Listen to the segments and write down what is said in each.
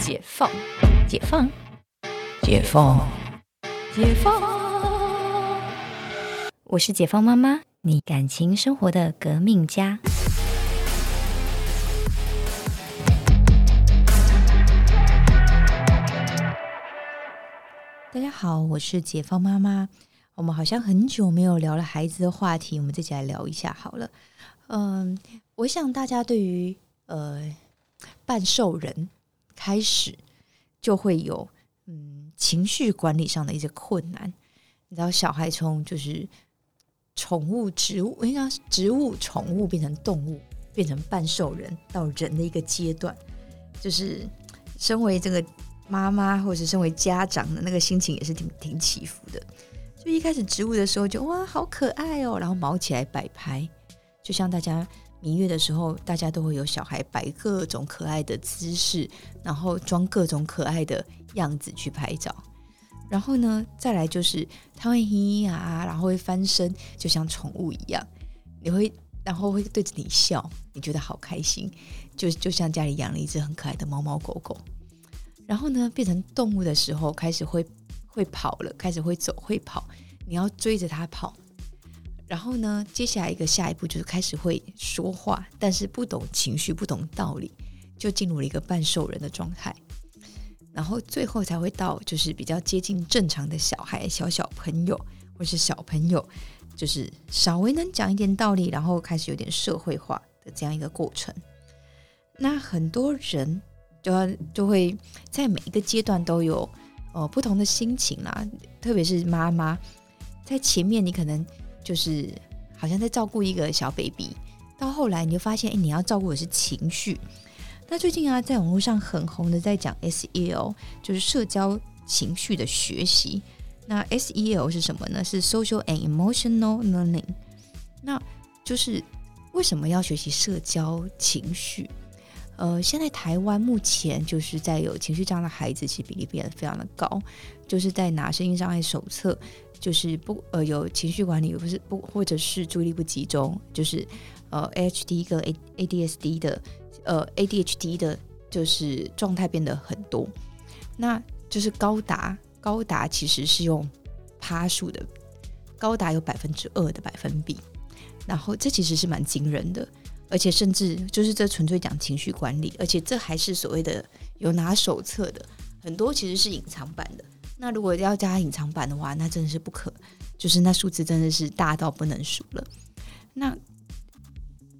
解放，解放，解放，解放。我是解放妈妈，你感情生活的革命家。大家好，我是解放妈妈。我们好像很久没有聊了孩子的话题，我们这起来聊一下好了。嗯，我想大家对于呃半兽人开始就会有嗯情绪管理上的一些困难。你知道，小孩从就是宠物、植物，应该植物、宠物变成动物，变成半兽人到人的一个阶段，就是身为这个。妈妈或者身为家长的那个心情也是挺挺起伏的。就一开始植物的时候，就哇好可爱哦，然后毛起来摆拍，就像大家明月的时候，大家都会有小孩摆各种可爱的姿势，然后装各种可爱的样子去拍照。然后呢，再来就是它会咿咿呀，然后会翻身，就像宠物一样，你会然后会对着你笑，你觉得好开心，就就像家里养了一只很可爱的猫猫狗狗。然后呢，变成动物的时候，开始会会跑了，开始会走会跑，你要追着它跑。然后呢，接下来一个下一步就是开始会说话，但是不懂情绪，不懂道理，就进入了一个半兽人的状态。然后最后才会到就是比较接近正常的小孩、小小朋友或是小朋友，就是稍微能讲一点道理，然后开始有点社会化的这样一个过程。那很多人。就要就会在每一个阶段都有呃不同的心情啦，特别是妈妈在前面，你可能就是好像在照顾一个小 baby，到后来你就发现，哎，你要照顾的是情绪。那最近啊，在网络上很红的在讲 SEL，就是社交情绪的学习。那 SEL 是什么呢？是 Social and Emotional Learning。那就是为什么要学习社交情绪？呃，现在台湾目前就是在有情绪障碍的孩子，其实比例变得非常的高。就是在拿声音障碍手册，就是不呃有情绪管理，不是不或者是注意力不集中，就是呃 AHD 跟 A ADSD 的呃 ADHD 的，就是状态变得很多。那就是高达高达其实是用趴数的，高达有百分之二的百分比，然后这其实是蛮惊人的。而且甚至就是这纯粹讲情绪管理，而且这还是所谓的有拿手册的，很多其实是隐藏版的。那如果要加隐藏版的话，那真的是不可，就是那数字真的是大到不能数了。那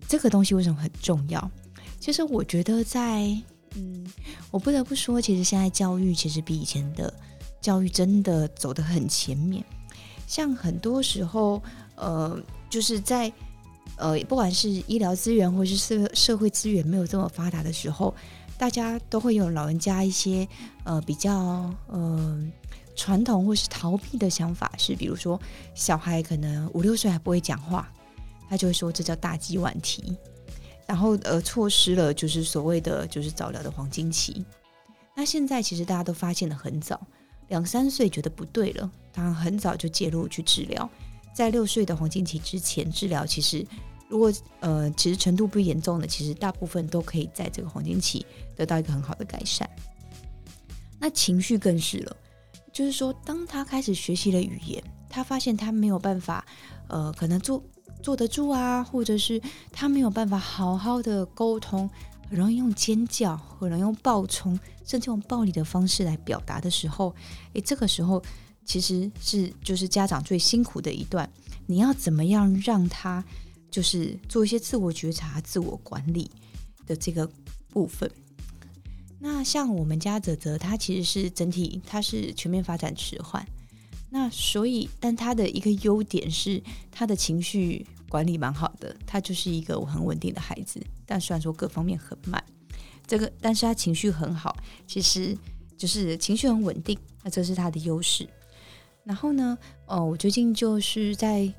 这个东西为什么很重要？其实我觉得在嗯，我不得不说，其实现在教育其实比以前的教育真的走得很前面。像很多时候，呃，就是在。呃，不管是医疗资源或是社社会资源没有这么发达的时候，大家都会有老人家一些呃比较呃传统或是逃避的想法，是比如说小孩可能五六岁还不会讲话，他就会说这叫大鸡晚啼，然后呃错失了就是所谓的就是早疗的黄金期。那现在其实大家都发现的很早，两三岁觉得不对了，当然很早就介入去治疗，在六岁的黄金期之前治疗其实。如果呃，其实程度不严重的，其实大部分都可以在这个黄金期得到一个很好的改善。那情绪更是了，就是说，当他开始学习了语言，他发现他没有办法，呃，可能坐坐得住啊，或者是他没有办法好好的沟通，很容易用尖叫，很容易用暴冲，甚至用暴力的方式来表达的时候，诶，这个时候其实是就是家长最辛苦的一段，你要怎么样让他？就是做一些自我觉察、自我管理的这个部分。那像我们家泽泽，他其实是整体他是全面发展迟缓。那所以，但他的一个优点是他的情绪管理蛮好的，他就是一个很稳定的孩子。但虽然说各方面很慢，这个但是他情绪很好，其实就是情绪很稳定，那这是他的优势。然后呢，哦，我最近就是在。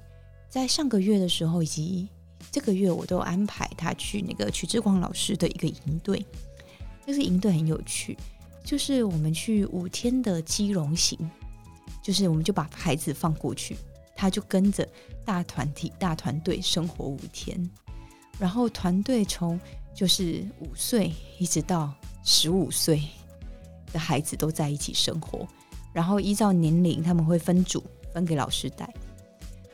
在上个月的时候，以及这个月，我都安排他去那个曲志光老师的一个营队。那个营队很有趣，就是我们去五天的基隆行，就是我们就把孩子放过去，他就跟着大团体、大团队生活五天。然后团队从就是五岁一直到十五岁，的孩子都在一起生活，然后依照年龄他们会分组分给老师带，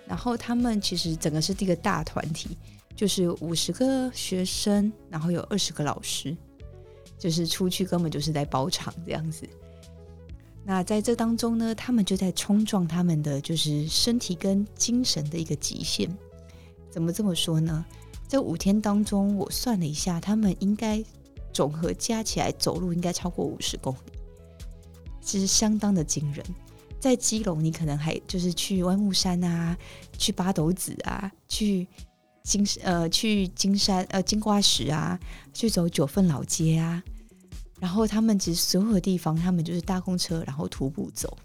然后他们其实整个是一个大团体，就是五十个学生，然后有二十个老师，就是出去根本就是在包场这样子。那在这当中呢，他们就在冲撞他们的就是身体跟精神的一个极限。怎么这么说呢？这五天当中，我算了一下，他们应该总和加起来走路应该超过五十公里，其实相当的惊人。在基隆，你可能还就是去湾木山啊，去八斗子啊，去金呃去金山呃金瓜石啊，去走九份老街啊。然后他们其实所有的地方，他们就是搭公车，然后徒步走。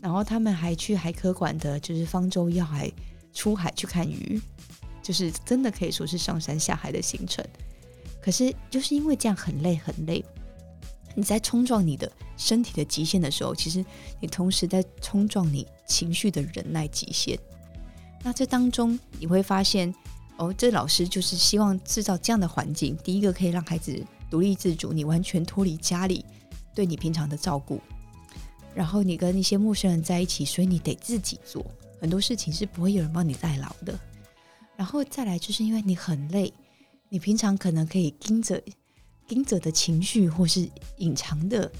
然后他们还去海科馆的，就是方舟要海出海去看鱼，就是真的可以说是上山下海的行程。可是就是因为这样很累很累，你在冲撞你的身体的极限的时候，其实你同时在冲撞你情绪的忍耐极限。那这当中你会发现，哦，这老师就是希望制造这样的环境，第一个可以让孩子。独立自主，你完全脱离家里对你平常的照顾，然后你跟一些陌生人在一起，所以你得自己做很多事情，是不会有人帮你代劳的。然后再来，就是因为你很累，你平常可能可以盯着盯着的情绪，或是隐藏的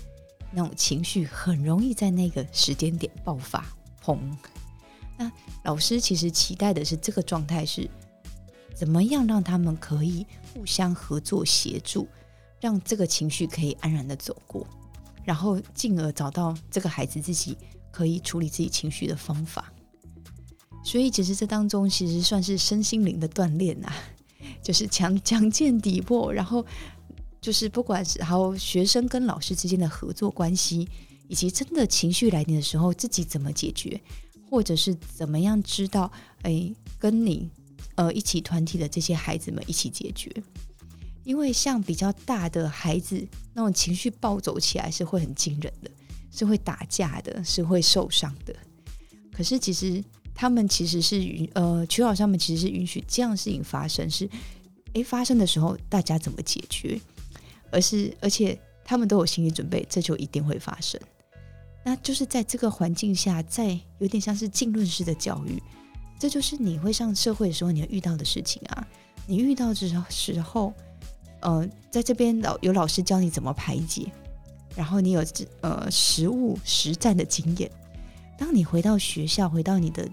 那种情绪，很容易在那个时间点爆发，砰！那老师其实期待的是这个状态是怎么样让他们可以互相合作协助。让这个情绪可以安然的走过，然后进而找到这个孩子自己可以处理自己情绪的方法。所以，其实这当中其实算是身心灵的锻炼呐，就是强强健底魄，然后就是不管是还有学生跟老师之间的合作关系，以及真的情绪来临的时候自己怎么解决，或者是怎么样知道哎跟你呃一起团体的这些孩子们一起解决。因为像比较大的孩子，那种情绪暴走起来是会很惊人的，是会打架的，是会受伤的。可是其实他们其实是允呃，曲老师他们其实是允许这样事情发生，是诶发生的时候大家怎么解决，而是而且他们都有心理准备，这就一定会发生。那就是在这个环境下，在有点像是浸论式的教育，这就是你会上社会的时候你要遇到的事情啊。你遇到的时候。呃，在这边老有老师教你怎么排解，然后你有呃实物实战的经验。当你回到学校，回到你的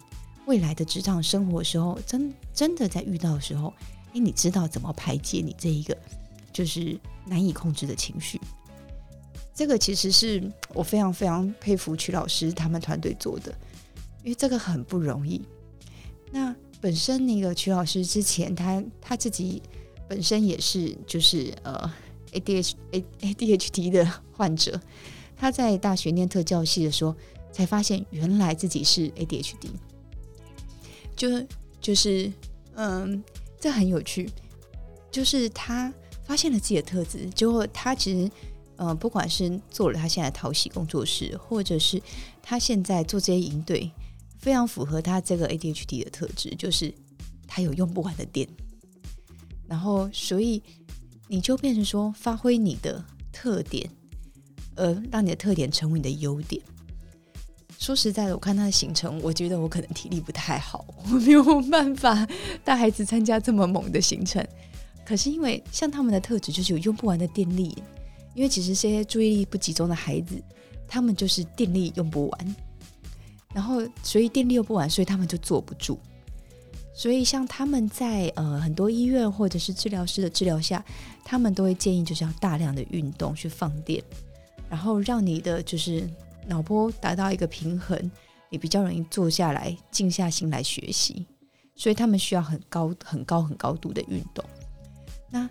未来的职场生活的时候，真真的在遇到的时候，哎，你知道怎么排解你这一个就是难以控制的情绪。这个其实是我非常非常佩服曲老师他们团队做的，因为这个很不容易。那本身那个曲老师之前他他自己。本身也是就是呃 A D H A A D H D 的患者，他在大学念特教系的时候，才发现原来自己是 A D H D，就就是嗯，这很有趣，就是他发现了自己的特质，结果他其实呃，不管是做了他现在淘喜工作室，或者是他现在做这些营队，非常符合他这个 A D H D 的特质，就是他有用不完的电。然后，所以你就变成说，发挥你的特点，呃，让你的特点成为你的优点。说实在的，我看他的行程，我觉得我可能体力不太好，我没有办法带孩子参加这么猛的行程。可是因为像他们的特质，就是有用不完的电力。因为其实这些注意力不集中的孩子，他们就是电力用不完，然后所以电力用不完，所以他们就坐不住。所以，像他们在呃很多医院或者是治疗师的治疗下，他们都会建议就是要大量的运动去放电，然后让你的就是脑波达到一个平衡，你比较容易坐下来静下心来学习。所以他们需要很高很高很高度的运动。那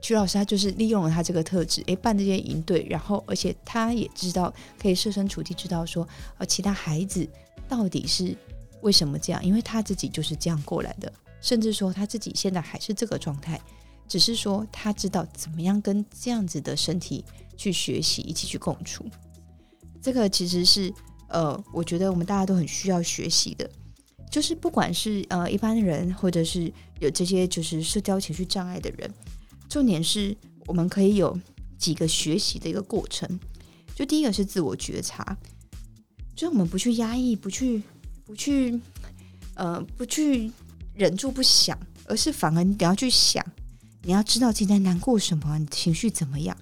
曲老师他就是利用了他这个特质，诶，办这些营队，然后而且他也知道可以设身处地知道说，呃，其他孩子到底是。为什么这样？因为他自己就是这样过来的，甚至说他自己现在还是这个状态，只是说他知道怎么样跟这样子的身体去学习，一起去共处。这个其实是呃，我觉得我们大家都很需要学习的，就是不管是呃一般人，或者是有这些就是社交情绪障碍的人，重点是我们可以有几个学习的一个过程。就第一个是自我觉察，就是我们不去压抑，不去不去呃不去忍住不想，而是反而你要去想，你要知道自己在难过什么，你情绪怎么样，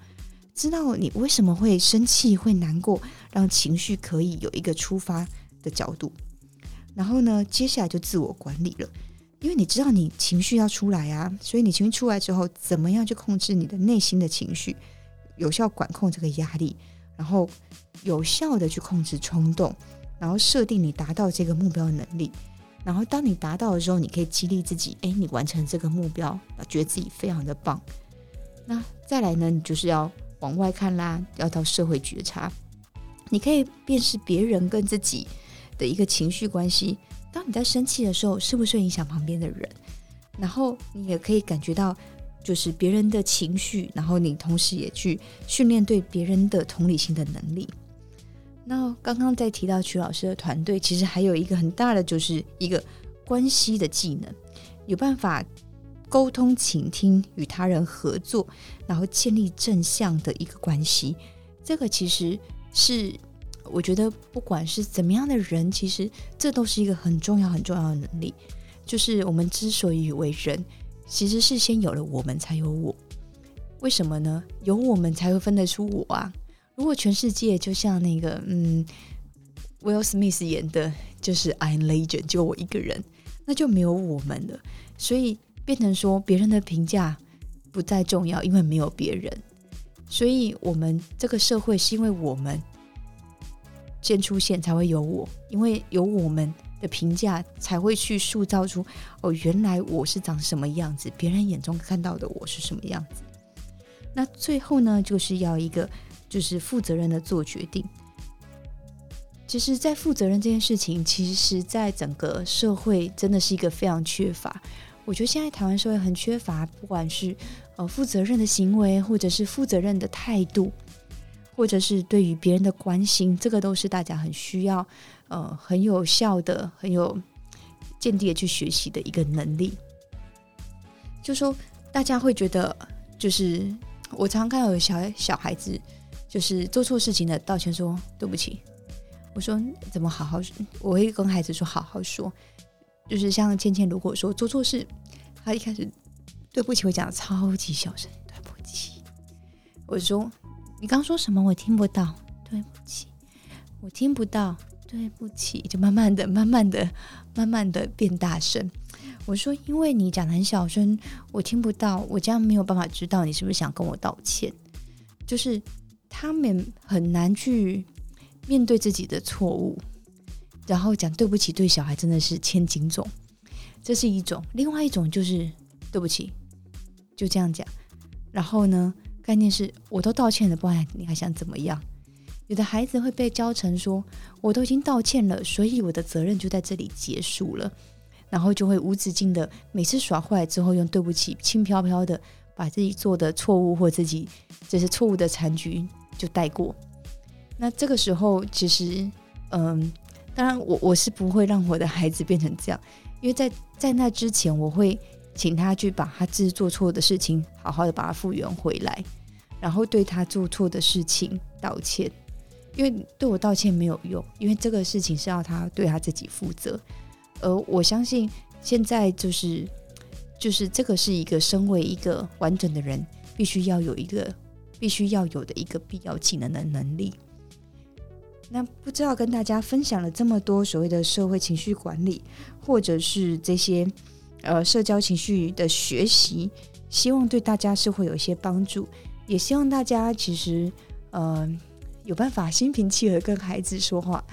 知道你为什么会生气、会难过，让情绪可以有一个出发的角度。然后呢，接下来就自我管理了，因为你知道你情绪要出来啊，所以你情绪出来之后，怎么样去控制你的内心的情绪，有效管控这个压力。然后有效的去控制冲动，然后设定你达到这个目标的能力，然后当你达到的时候，你可以激励自己，哎，你完成这个目标，觉得自己非常的棒。那再来呢，你就是要往外看啦，要到社会觉察，你可以辨识别人跟自己的一个情绪关系。当你在生气的时候，是不是影响旁边的人？然后你也可以感觉到。就是别人的情绪，然后你同时也去训练对别人的同理心的能力。那刚刚在提到曲老师的团队，其实还有一个很大的，就是一个关系的技能，有办法沟通、倾听、与他人合作，然后建立正向的一个关系。这个其实是我觉得，不管是怎么样的人，其实这都是一个很重要、很重要的能力。就是我们之所以为人。其实是先有了我们，才有我。为什么呢？有我们才会分得出我啊！如果全世界就像那个嗯，Will Smith 演的，就是 I'm Legend，就我一个人，那就没有我们了。所以变成说，别人的评价不再重要，因为没有别人。所以我们这个社会是因为我们先出现，才会有我，因为有我们。的评价才会去塑造出哦，原来我是长什么样子，别人眼中看到的我是什么样子。那最后呢，就是要一个就是负责任的做决定。其实，在负责任这件事情，其实在整个社会真的是一个非常缺乏。我觉得现在台湾社会很缺乏，不管是呃负责任的行为，或者是负责任的态度，或者是对于别人的关心，这个都是大家很需要。呃，很有效的、很有见地的去学习的一个能力，就说大家会觉得，就是我常常看到有小小孩子，就是做错事情的道歉说对不起。我说怎么好好？我会跟孩子说好好说，就是像芊芊如果说做错事，他一开始对不起会讲超级小声，对不起。我说你刚说什么？我听不到，对不起，我听不到。对不起，就慢慢的、慢慢的、慢慢的变大声。我说，因为你讲的很小声，我听不到，我这样没有办法知道你是不是想跟我道歉。就是他们很难去面对自己的错误，然后讲对不起，对小孩真的是千斤重。这是一种，另外一种就是对不起，就这样讲。然后呢，概念是我都道歉了，不然你还想怎么样？有的孩子会被教成说：“我都已经道歉了，所以我的责任就在这里结束了。”然后就会无止境的每次耍坏之后，用“对不起”轻飘飘的把自己做的错误或自己这些错误的残局就带过。那这个时候，其实，嗯，当然我我是不会让我的孩子变成这样，因为在在那之前，我会请他去把他自己做错的事情好好的把它复原回来，然后对他做错的事情道歉。因为对我道歉没有用，因为这个事情是要他对他自己负责。而我相信现在就是就是这个是一个身为一个完整的人必须要有一个必须要有的一个必要技能的能力。那不知道跟大家分享了这么多所谓的社会情绪管理，或者是这些呃社交情绪的学习，希望对大家是会有一些帮助，也希望大家其实呃。有办法心平气和跟孩子说话，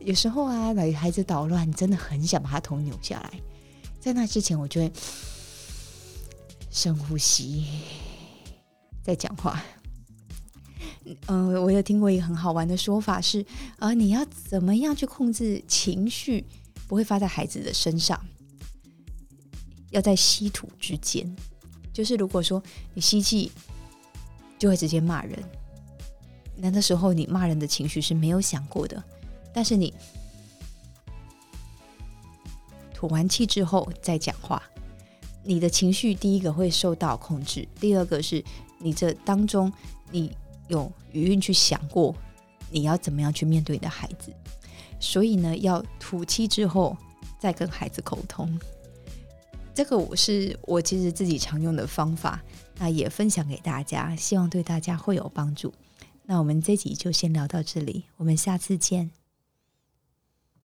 有时候啊，来孩子捣乱，真的很想把他头扭下来。在那之前，我就会深呼吸，再讲话。嗯，我有听过一个很好玩的说法是：呃，你要怎么样去控制情绪，不会发在孩子的身上？要在吸吐之间，就是如果说你吸气，就会直接骂人。那那时候，你骂人的情绪是没有想过的，但是你吐完气之后再讲话，你的情绪第一个会受到控制，第二个是你这当中你有余韵去想过你要怎么样去面对你的孩子，所以呢，要吐气之后再跟孩子沟通。这个我是我其实自己常用的方法，那也分享给大家，希望对大家会有帮助。那我们这集就先聊到这里，我们下次见。